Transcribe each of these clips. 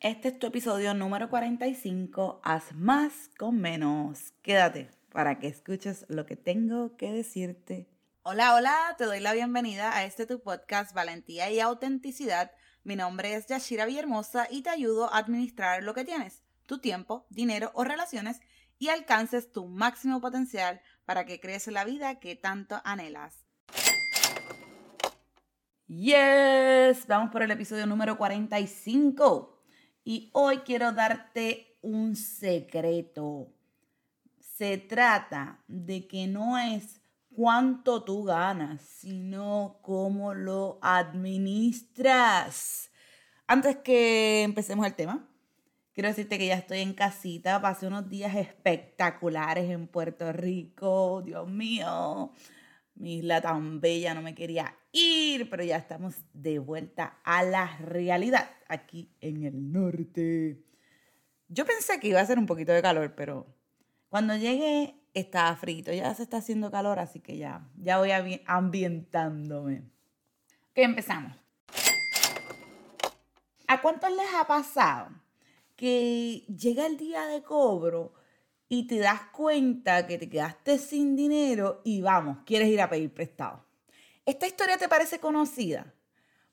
Este es tu episodio número 45, Haz más con menos. Quédate para que escuches lo que tengo que decirte. Hola, hola, te doy la bienvenida a este tu podcast Valentía y Autenticidad. Mi nombre es Yashira Villahermosa y te ayudo a administrar lo que tienes, tu tiempo, dinero o relaciones y alcances tu máximo potencial para que crees la vida que tanto anhelas. Yes, vamos por el episodio número 45. Y hoy quiero darte un secreto. Se trata de que no es cuánto tú ganas, sino cómo lo administras. Antes que empecemos el tema, quiero decirte que ya estoy en casita, pasé unos días espectaculares en Puerto Rico, Dios mío, mi isla tan bella, no me quería ir, pero ya estamos de vuelta a la realidad aquí en el norte. Yo pensé que iba a ser un poquito de calor, pero cuando llegué estaba frito, ya se está haciendo calor, así que ya, ya voy ambientándome. ¿Qué empezamos? ¿A cuántos les ha pasado que llega el día de cobro y te das cuenta que te quedaste sin dinero y vamos, quieres ir a pedir prestado? ¿Esta historia te parece conocida?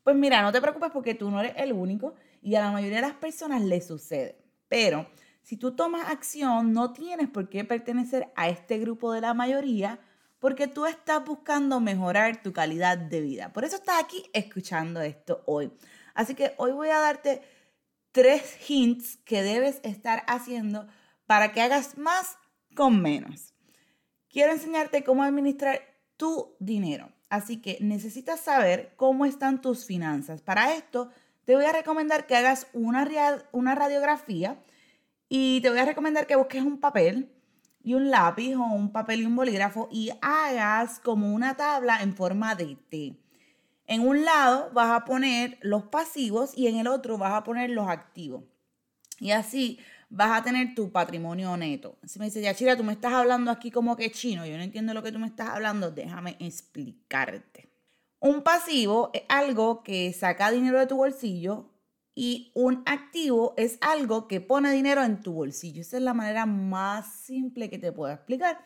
Pues mira, no te preocupes porque tú no eres el único y a la mayoría de las personas le sucede. Pero si tú tomas acción, no tienes por qué pertenecer a este grupo de la mayoría porque tú estás buscando mejorar tu calidad de vida. Por eso estás aquí escuchando esto hoy. Así que hoy voy a darte tres hints que debes estar haciendo para que hagas más con menos. Quiero enseñarte cómo administrar tu dinero. Así que necesitas saber cómo están tus finanzas. Para esto, te voy a recomendar que hagas una, radiografía y te voy a recomendar que busques un papel y un lápiz o un papel y un bolígrafo y hagas como una tabla en forma de T. En un lado vas a poner los pasivos y en el otro vas a poner los activos. Y así vas a tener tu patrimonio neto. Si me dice, Yachira, tú me estás hablando aquí como que chino, yo no entiendo lo que tú me estás hablando, déjame explicarte. Un pasivo es algo que saca dinero de tu bolsillo y un activo es algo que pone dinero en tu bolsillo. Esa es la manera más simple que te puedo explicar.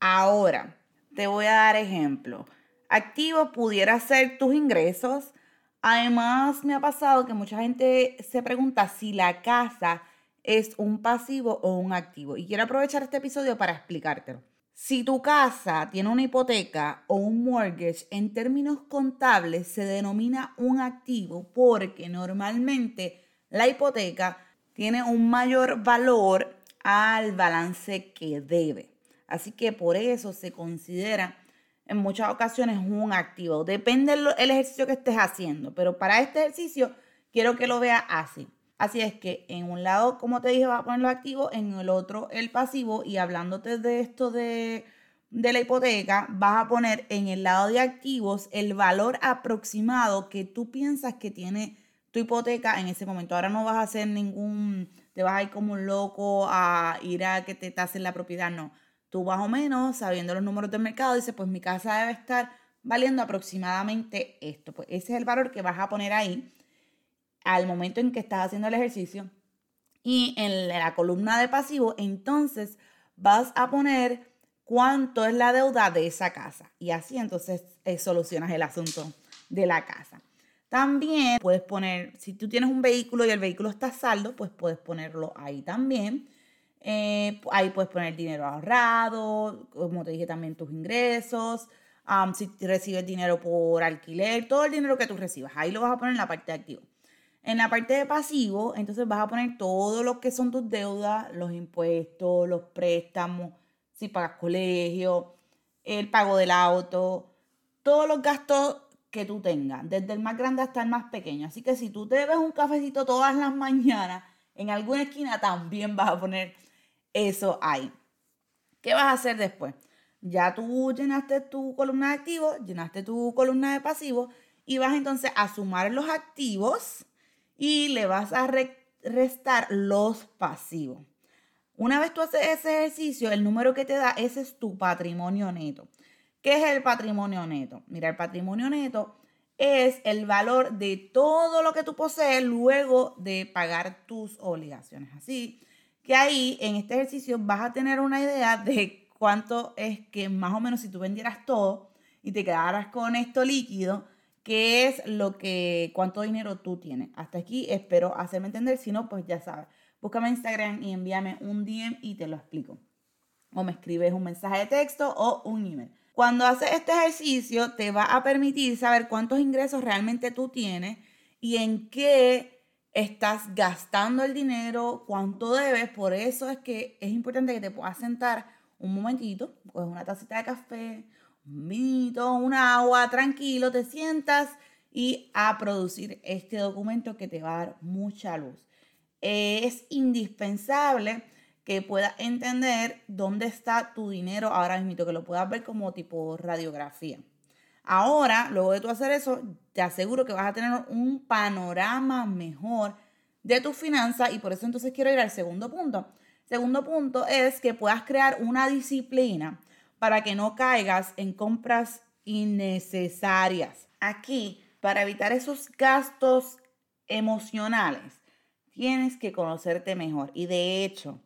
Ahora, te voy a dar ejemplo. Activo pudiera ser tus ingresos. Además, me ha pasado que mucha gente se pregunta si la casa es un pasivo o un activo. Y quiero aprovechar este episodio para explicártelo. Si tu casa tiene una hipoteca o un mortgage, en términos contables se denomina un activo porque normalmente la hipoteca tiene un mayor valor al balance que debe. Así que por eso se considera en muchas ocasiones un activo. Depende del ejercicio que estés haciendo, pero para este ejercicio quiero que lo veas así. Así es que en un lado, como te dije, vas a poner lo activo, en el otro el pasivo y hablándote de esto de, de la hipoteca, vas a poner en el lado de activos el valor aproximado que tú piensas que tiene tu hipoteca en ese momento. Ahora no vas a hacer ningún, te vas a ir como un loco a ir a que te tasen la propiedad, no. Tú más o menos, sabiendo los números del mercado, dices, pues mi casa debe estar valiendo aproximadamente esto. Pues ese es el valor que vas a poner ahí al momento en que estás haciendo el ejercicio. Y en la columna de pasivo, entonces vas a poner cuánto es la deuda de esa casa. Y así entonces eh, solucionas el asunto de la casa. También puedes poner, si tú tienes un vehículo y el vehículo está saldo, pues puedes ponerlo ahí también. Eh, ahí puedes poner dinero ahorrado, como te dije también tus ingresos, si recibes dinero por alquiler, todo el dinero que tú recibas, ahí lo vas a poner en la parte de activo. En la parte de pasivo, entonces vas a poner todo lo que son tus deudas, los impuestos, los préstamos, si pagas colegio, el pago del auto, todos los gastos que tú tengas, desde el más grande hasta el más pequeño. Así que si tú te bebes un cafecito todas las mañanas, en alguna esquina también vas a poner eso ahí. ¿Qué vas a hacer después? Ya tú llenaste tu columna de activos, llenaste tu columna de pasivos y vas entonces a sumar los activos y le vas a restar los pasivos. Una vez tú haces ese ejercicio, el número que te da, ese es tu patrimonio neto. ¿Qué es el patrimonio neto? Mira, el patrimonio neto es el valor de todo lo que tú posees luego de pagar tus obligaciones. Así que ahí en este ejercicio vas a tener una idea de cuánto es que más o menos si tú vendieras todo y te quedaras con esto líquido, qué es lo que, cuánto dinero tú tienes. Hasta aquí espero hacerme entender, si no, pues ya sabes. Búscame en Instagram y envíame un DM y te lo explico. O me escribes un mensaje de texto o un email. Cuando haces este ejercicio, te va a permitir saber cuántos ingresos realmente tú tienes y en qué estás gastando el dinero, cuánto debes. Por eso es que es importante que te puedas sentar un momentito, coges una tacita de café, vinito, un agua, tranquilo, te sientas y a producir este documento que te va a dar mucha luz. Es indispensable que puedas entender dónde está tu dinero ahora mismo, que lo puedas ver como tipo radiografía. Ahora, luego de tú hacer eso, te aseguro que vas a tener un panorama mejor de tus finanzas y por eso entonces quiero ir al segundo punto. Segundo punto es que puedas crear una disciplina para que no caigas en compras innecesarias. Aquí, para evitar esos gastos emocionales, tienes que conocerte mejor. Y de hecho,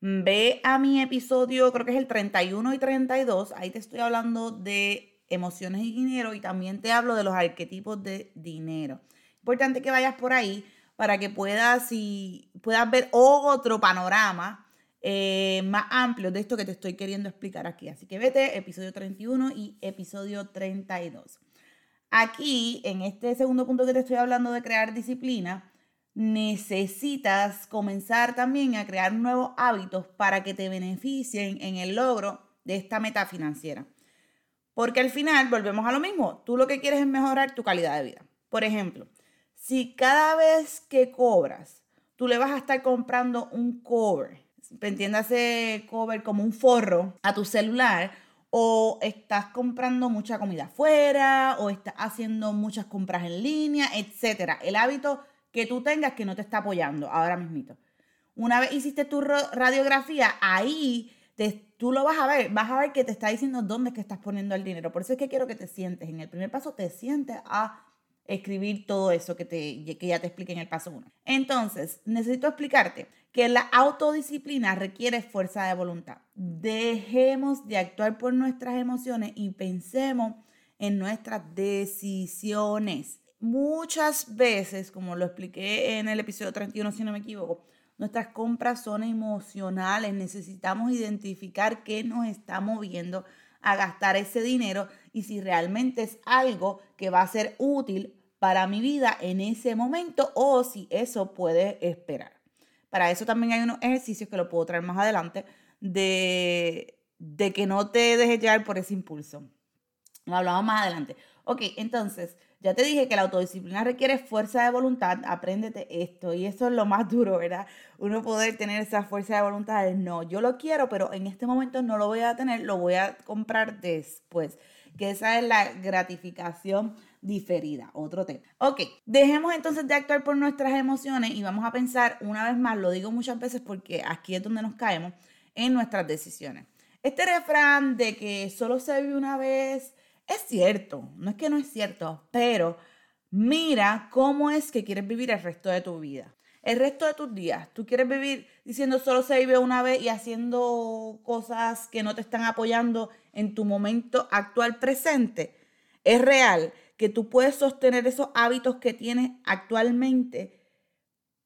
Ve a mi episodio, creo que es el 31 y 32, ahí te estoy hablando de emociones y dinero y también te hablo de los arquetipos de dinero. Importante que vayas por ahí para que puedas, y puedas ver otro panorama eh, más amplio de esto que te estoy queriendo explicar aquí. Así que vete, episodio 31 y episodio 32. Aquí, en este segundo punto que te estoy hablando de crear disciplina, necesitas comenzar también a crear nuevos hábitos para que te beneficien en el logro de esta meta financiera. Porque al final volvemos a lo mismo, tú lo que quieres es mejorar tu calidad de vida. Por ejemplo, si cada vez que cobras, tú le vas a estar comprando un cover, entiéndase cover como un forro a tu celular, o estás comprando mucha comida afuera, o estás haciendo muchas compras en línea, etcétera. El hábito que tú tengas que no te está apoyando ahora mismito. Una vez hiciste tu radiografía, ahí tú lo vas a ver, vas a ver que te está diciendo dónde que estás poniendo el dinero. Por eso es que quiero que te sientes. En el primer paso te sientes a escribir todo eso que, te, que ya te expliqué en el paso 1. Entonces, necesito explicarte que la autodisciplina requiere fuerza de voluntad. Dejemos de actuar por nuestras emociones y pensemos en nuestras decisiones muchas veces, como lo expliqué en el episodio 31, si no me equivoco, nuestras compras son emocionales. Necesitamos identificar qué nos está moviendo a gastar ese dinero y si realmente es algo que va a ser útil para mi vida en ese momento o si eso puede esperar. Para eso también hay unos ejercicios que lo puedo traer más adelante de, de que no te dejes llevar por ese impulso. Lo hablamos más adelante. Ok, entonces, ya te dije que la autodisciplina requiere fuerza de voluntad, apréndete esto y eso es lo más duro, ¿verdad? Uno poder tener esa fuerza de voluntad de no, yo lo quiero, pero en este momento no lo voy a tener, lo voy a comprar después, que esa es la gratificación diferida, otro tema. Ok, dejemos entonces de actuar por nuestras emociones y vamos a pensar una vez más, lo digo muchas veces porque aquí es donde nos caemos, en nuestras decisiones. Este refrán de que solo se vive una vez, es cierto, no es que no es cierto, pero mira cómo es que quieres vivir el resto de tu vida. El resto de tus días, tú quieres vivir diciendo solo se vive una vez y haciendo cosas que no te están apoyando en tu momento actual presente. Es real que tú puedes sostener esos hábitos que tienes actualmente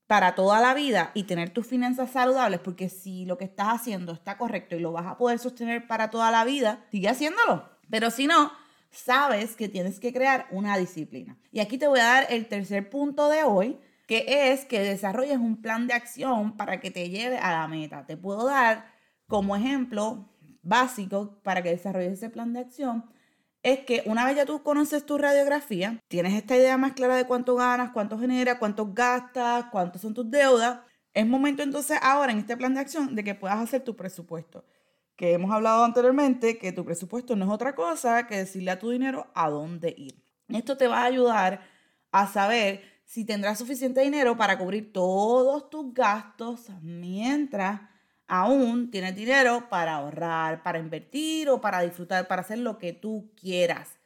para toda la vida y tener tus finanzas saludables, porque si lo que estás haciendo está correcto y lo vas a poder sostener para toda la vida, sigue haciéndolo. Pero si no, sabes que tienes que crear una disciplina. Y aquí te voy a dar el tercer punto de hoy, que es que desarrolles un plan de acción para que te lleve a la meta. Te puedo dar como ejemplo básico para que desarrolles ese plan de acción. Es que una vez ya tú conoces tu radiografía, tienes esta idea más clara de cuánto ganas, cuánto genera, cuánto gastas, cuántos son tus deudas, es momento entonces ahora en este plan de acción de que puedas hacer tu presupuesto que hemos hablado anteriormente, que tu presupuesto no es otra cosa que decirle a tu dinero a dónde ir. Esto te va a ayudar a saber si tendrás suficiente dinero para cubrir todos tus gastos mientras aún tienes dinero para ahorrar, para invertir o para disfrutar, para hacer lo que tú quieras.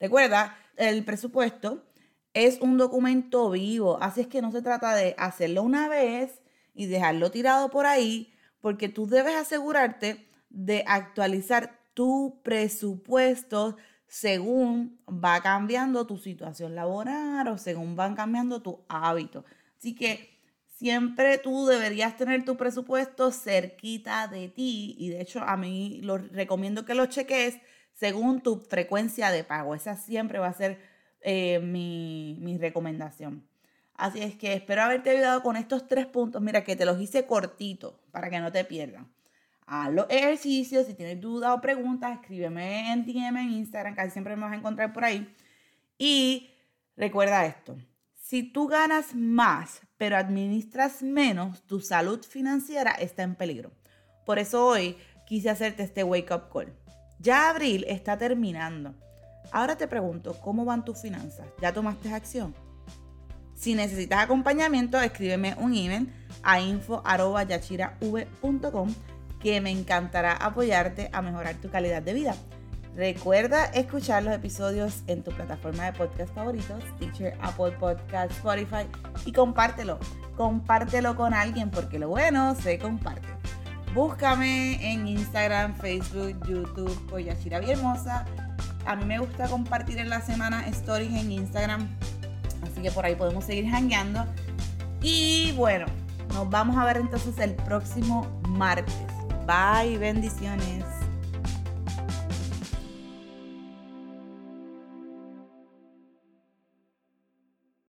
Recuerda, el presupuesto es un documento vivo, así es que no se trata de hacerlo una vez y dejarlo tirado por ahí, porque tú debes asegurarte de actualizar tu presupuesto según va cambiando tu situación laboral o según van cambiando tus hábitos. Así que siempre tú deberías tener tu presupuesto cerquita de ti y de hecho a mí lo recomiendo que lo cheques según tu frecuencia de pago. Esa siempre va a ser eh, mi, mi recomendación. Así es que espero haberte ayudado con estos tres puntos. Mira que te los hice cortito para que no te pierdan. Haz los ejercicios. Si tienes dudas o preguntas, escríbeme en DM en Instagram, casi siempre me vas a encontrar por ahí. Y recuerda esto. Si tú ganas más, pero administras menos, tu salud financiera está en peligro. Por eso hoy quise hacerte este wake up call. Ya abril está terminando. Ahora te pregunto, ¿cómo van tus finanzas? ¿Ya tomaste acción? Si necesitas acompañamiento, escríbeme un email a info.yachirav.com que me encantará apoyarte a mejorar tu calidad de vida. Recuerda escuchar los episodios en tu plataforma de podcast favoritos, Teacher, Apple Podcast, Spotify y compártelo. Compártelo con alguien porque lo bueno se comparte. Búscame en Instagram, Facebook, YouTube por Yashira Hermosa. A mí me gusta compartir en la semana stories en Instagram, así que por ahí podemos seguir hangueando. Y bueno, nos vamos a ver entonces el próximo martes. Bye, bendiciones.